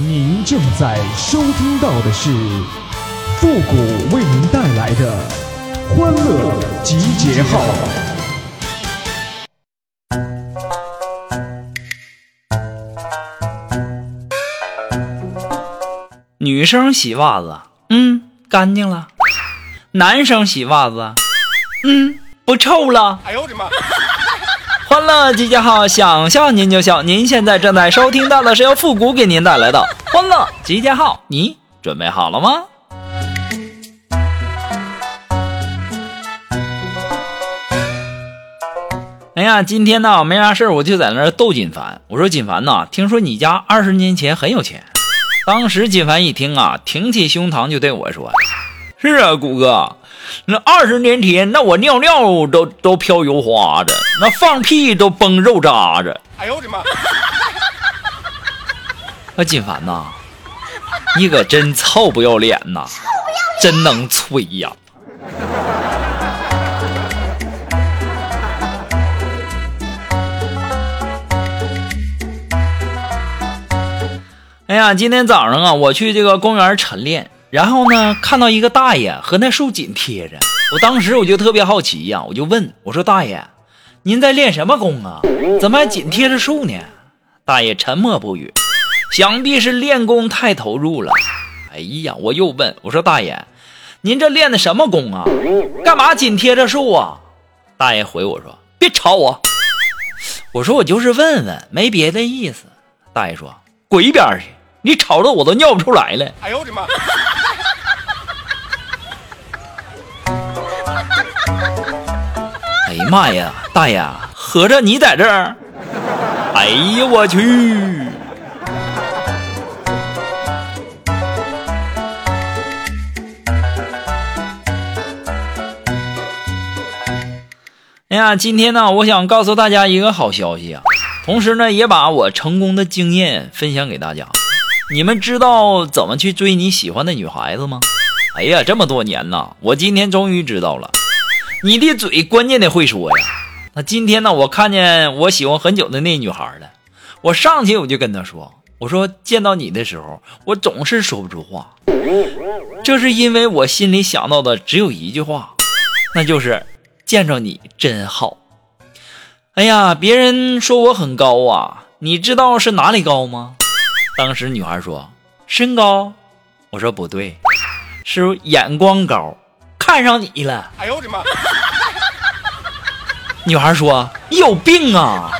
您正在收听到的是复古为您带来的欢乐集结号。女生洗袜子，嗯，干净了；男生洗袜子，嗯，不臭了。哎呦我的妈！欢乐集结号，想笑您就笑。您现在正在收听到的是由复古给您带来的欢乐集结号，你准备好了吗？哎呀，今天呢没啥事我就在那儿逗金凡。我说金凡呐，听说你家二十年前很有钱。当时金凡一听啊，挺起胸膛就对我说：“是啊，谷哥。”那二十年前，那我尿尿都都飘油花子，那放屁都崩肉渣子。哎呦我的妈！那金凡呐，你可真臭不要脸呐！真能吹呀！哎呀，今天早上啊，我去这个公园晨练。然后呢，看到一个大爷和那树紧贴着，我当时我就特别好奇呀，我就问我说：“大爷，您在练什么功啊？怎么还紧贴着树呢？”大爷沉默不语，想必是练功太投入了。哎呀，我又问我说：“大爷，您这练的什么功啊？干嘛紧贴着树啊？”大爷回我说：“别吵我。”我说：“我就是问问，没别的意思。”大爷说：“滚一边去，你吵得我都尿不出来了。”哎呦我的妈！哎呀妈呀，大爷，合着你在这儿？哎呀，我去！哎呀，今天呢，我想告诉大家一个好消息啊，同时呢，也把我成功的经验分享给大家。你们知道怎么去追你喜欢的女孩子吗？哎呀，这么多年呐，我今天终于知道了。你的嘴关键得会说呀。那今天呢，我看见我喜欢很久的那女孩了，我上去我就跟她说：“我说见到你的时候，我总是说不出话，这是因为我心里想到的只有一句话，那就是见着你真好。”哎呀，别人说我很高啊，你知道是哪里高吗？当时女孩说：“身高。”我说：“不对。”是眼光高，看上你了。哎呦我的妈！女孩说：“你有病啊！”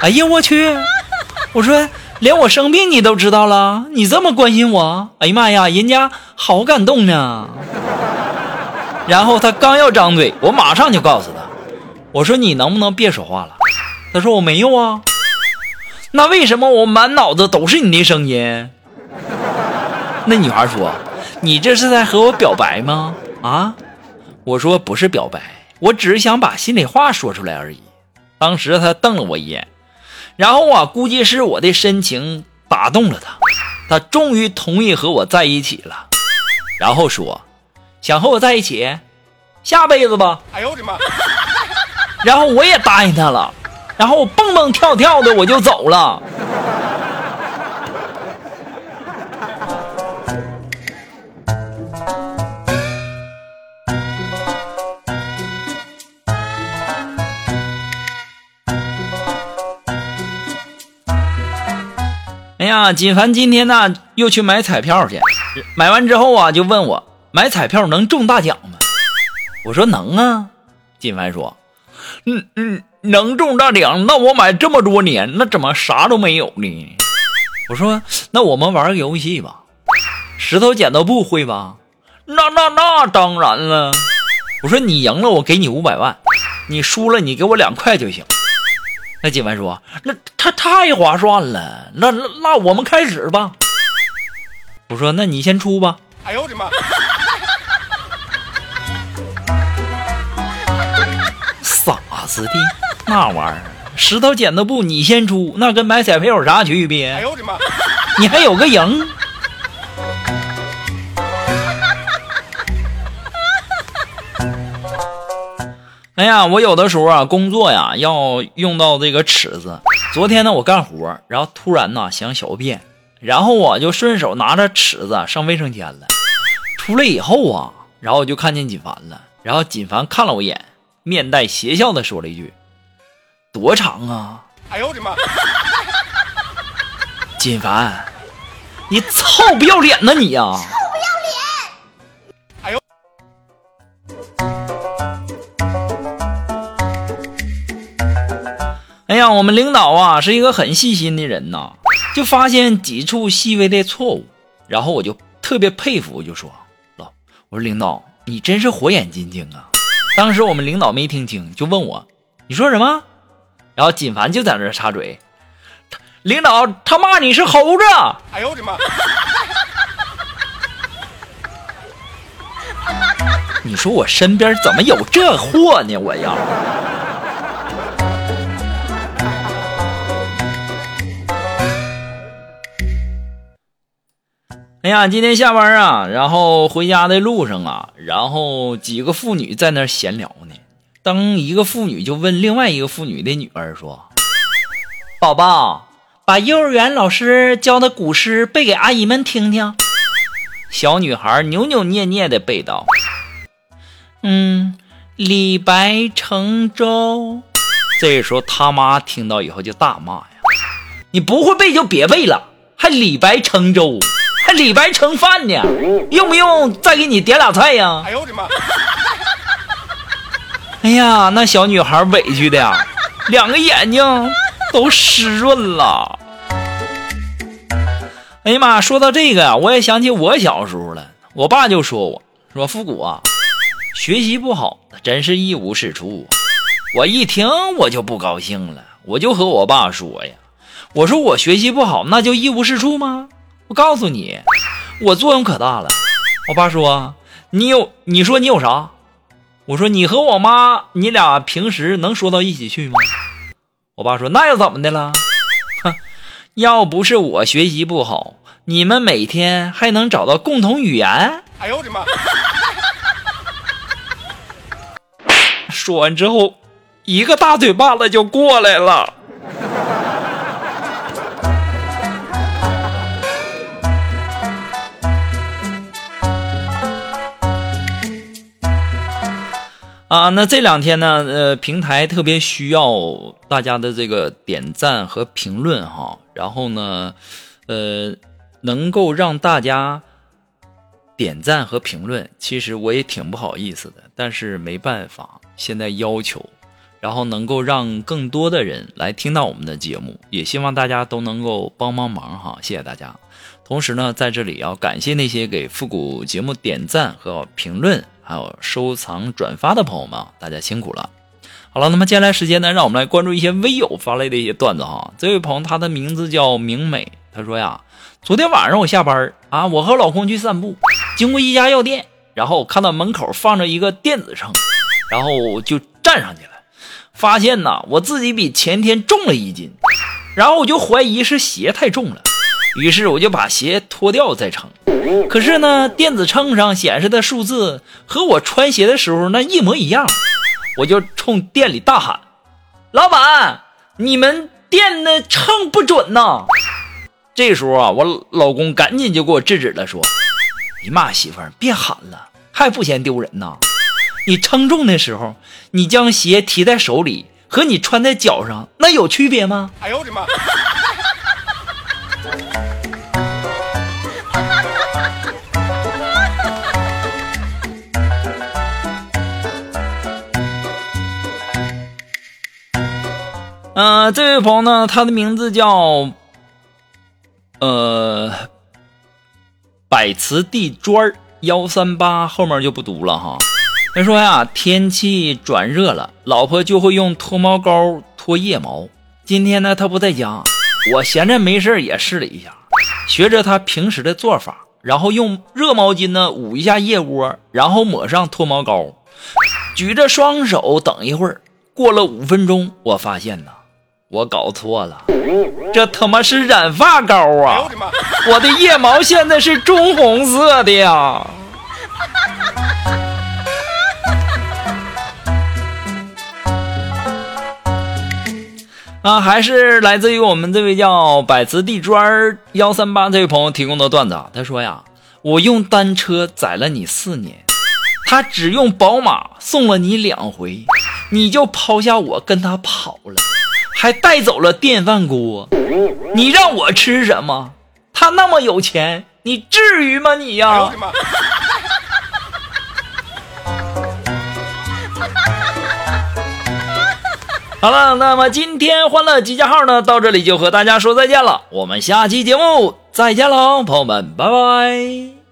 哎呀我去！我说连我生病你都知道了，你这么关心我？哎呀妈呀，人家好感动呢。然后他刚要张嘴，我马上就告诉他：“我说你能不能别说话了？”他说：“我没有啊。”那为什么我满脑子都是你的声音？那女孩说。你这是在和我表白吗？啊，我说不是表白，我只是想把心里话说出来而已。当时他瞪了我一眼，然后啊，估计是我的深情打动了他，他终于同意和我在一起了。然后说想和我在一起，下辈子吧。哎呦我的妈！然后我也答应他了，然后我蹦蹦跳跳的我就走了。哎呀，锦凡今天呢又去买彩票去，买完之后啊就问我买彩票能中大奖吗？我说能啊。锦凡说：“嗯嗯，能中大奖，那我买这么多年，那怎么啥都没有呢？”我说：“那我们玩个游戏吧，石头剪刀布会吧？”那那那当然了。我说：“你赢了，我给你五百万；你输了，你给我两块就行。”那姐们说：“那他太划算了，那那那我们开始吧。”我说：“那你先出吧。”哎呦我的妈！傻子的，那玩意儿石头剪刀布，你先出，那跟买彩票有啥区别？哎呦我的妈！你还有个赢。哎呀，我有的时候啊，工作呀要用到这个尺子。昨天呢，我干活，然后突然呢想小便，然后我就顺手拿着尺子上卫生间了。出来以后啊，然后我就看见锦凡了。然后锦凡看了我一眼，面带邪笑的说了一句：“多长啊？”哎呦我的妈！锦凡，你臭不要脸呐你呀！臭哎呀，我们领导啊是一个很细心的人呐，就发现几处细微的错误，然后我就特别佩服，我就说：“老，我说领导。”你真是火眼金睛啊！当时我们领导没听清，就问我：“你说什么？”然后锦凡就在那插嘴：“领导他骂你是猴子。”哎呦我的妈！你说我身边怎么有这货呢？我要。哎呀，今天下班啊，然后回家的路上啊，然后几个妇女在那闲聊呢。当一个妇女就问另外一个妇女的女儿说：“宝宝，把幼儿园老师教的古诗背给阿姨们听听。”小女孩扭扭捏捏的背道：“嗯，李白乘舟。”这时候他妈听到以后就大骂呀：“你不会背就别背了，还李白乘舟。”还李白盛饭呢，用不用再给你点俩菜呀？哎呦我的妈！哎呀，那小女孩委屈的呀，两个眼睛都湿润了。哎呀妈，说到这个呀，我也想起我小时候了。我爸就说我说复古啊，学习不好，真是一无是处。我一听我就不高兴了，我就和我爸说呀，我说我学习不好，那就一无是处吗？我告诉你，我作用可大了。我爸说：“你有，你说你有啥？”我说：“你和我妈，你俩平时能说到一起去吗？”我爸说：“那又怎么的了？哼，要不是我学习不好，你们每天还能找到共同语言。”哎呦我的妈！说完之后，一个大嘴巴子就过来了。啊，那这两天呢，呃，平台特别需要大家的这个点赞和评论哈，然后呢，呃，能够让大家点赞和评论，其实我也挺不好意思的，但是没办法，现在要求，然后能够让更多的人来听到我们的节目，也希望大家都能够帮帮忙哈，谢谢大家。同时呢，在这里要感谢那些给复古节目点赞和评论。还有收藏、转发的朋友们，大家辛苦了。好了，那么接下来时间呢，让我们来关注一些微友发来的一些段子哈。这位朋友，他的名字叫明美，他说呀，昨天晚上我下班啊，我和老公去散步，经过一家药店，然后看到门口放着一个电子秤，然后就站上去了，发现呢，我自己比前天重了一斤，然后我就怀疑是鞋太重了。于是我就把鞋脱掉再称，可是呢，电子秤上显示的数字和我穿鞋的时候那一模一样，我就冲店里大喊：“老板，你们店的秤不准呐！”这时候啊，我老公赶紧就给我制止了，说：“哎呀妈，媳妇儿别喊了，还不嫌丢人呐？你称重的时候，你将鞋提在手里和你穿在脚上，那有区别吗？”哎呦我的妈！嗯，这位朋友呢，他的名字叫呃百瓷地砖幺三八，后面就不读了哈。他说呀，天气转热了，老婆就会用脱毛膏脱腋毛。今天呢，他不在家，我闲着没事也试了一下，学着他平时的做法，然后用热毛巾呢捂一下腋窝，然后抹上脱毛膏，举着双手等一会儿。过了五分钟，我发现呢。我搞错了，这他妈是染发膏啊！我的腋毛现在是棕红色的呀！啊，还是来自于我们这位叫百磁地砖幺三八这位朋友提供的段子啊。他说呀，我用单车载了你四年，他只用宝马送了你两回，你就抛下我跟他跑了，还带走了电饭锅。你让我吃什么？他那么有钱，你至于吗你呀？好了，那么今天欢乐集结号呢，到这里就和大家说再见了。我们下期节目再见喽，朋友们，拜拜。